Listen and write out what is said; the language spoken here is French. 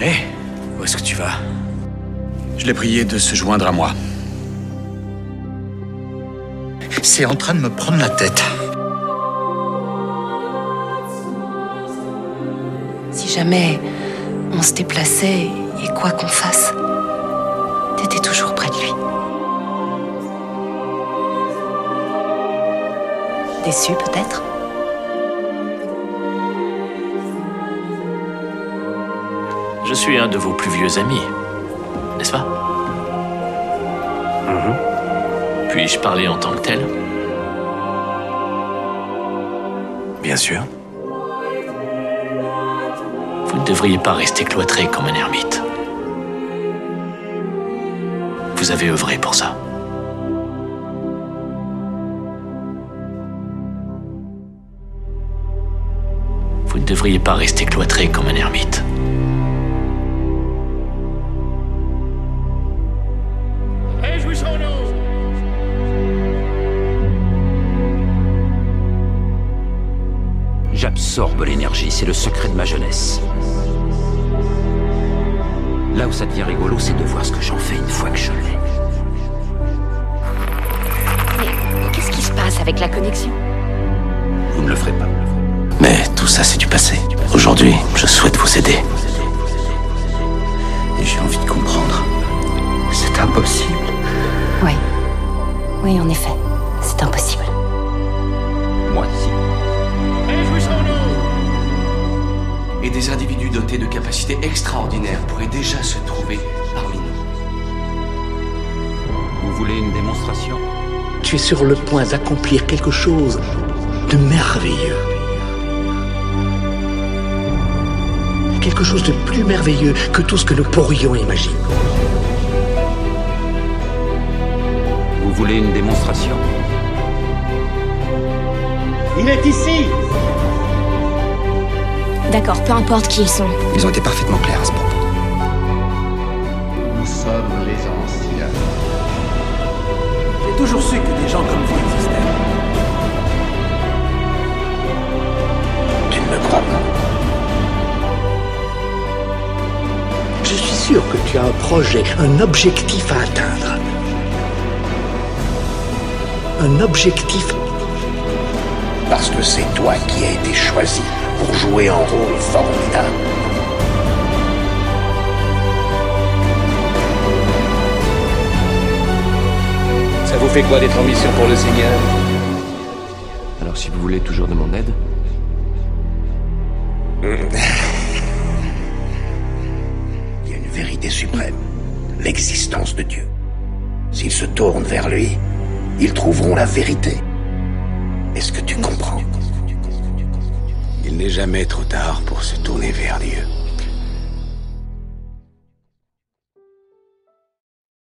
Hé, où est-ce que tu vas? Je l'ai prié de se joindre à moi. C'est en train de me prendre la tête. Si jamais on se déplaçait et quoi qu'on fasse, t'étais toujours près de lui. Déçu peut-être? Je suis un de vos plus vieux amis, n'est-ce pas Puis-je parler en tant que tel Bien sûr. Vous ne devriez pas rester cloîtré comme un ermite. Vous avez œuvré pour ça. Vous ne devriez pas rester cloîtré comme un ermite. J'absorbe l'énergie, c'est le secret de ma jeunesse. Là où ça devient rigolo, c'est de voir ce que j'en fais une fois que je l'ai. Mais qu'est-ce qui se passe avec la connexion? Vous ne le ferez pas. Mais tout ça, c'est du passé. Aujourd'hui, je souhaite vous aider. Et j'ai envie de comprendre. C'est impossible. Oui. Oui, en effet. C'est impossible. Des individus dotés de capacités extraordinaires pourraient déjà se trouver parmi nous. Vous voulez une démonstration? Tu es sur le point d'accomplir quelque chose de merveilleux. Quelque chose de plus merveilleux que tout ce que nous pourrions imaginer. Vous voulez une démonstration? Il est ici D'accord, peu importe qui ils sont. Ils ont été parfaitement clairs à ce propos. Nous sommes les anciens. J'ai toujours su que des gens comme vous existaient. Tu ne me crois pas Je suis sûr que tu as un projet, un objectif à atteindre. Un objectif Parce que c'est toi qui as été choisi pour jouer un rôle formidable. Ça vous fait quoi d'être en mission pour le Seigneur? Alors si vous voulez toujours de mon aide, Il y a une vérité suprême, l'existence de Dieu. S'ils se tournent vers lui, ils trouveront la vérité. Est-ce que tu comprends il n'est jamais trop tard pour se tourner vers Dieu.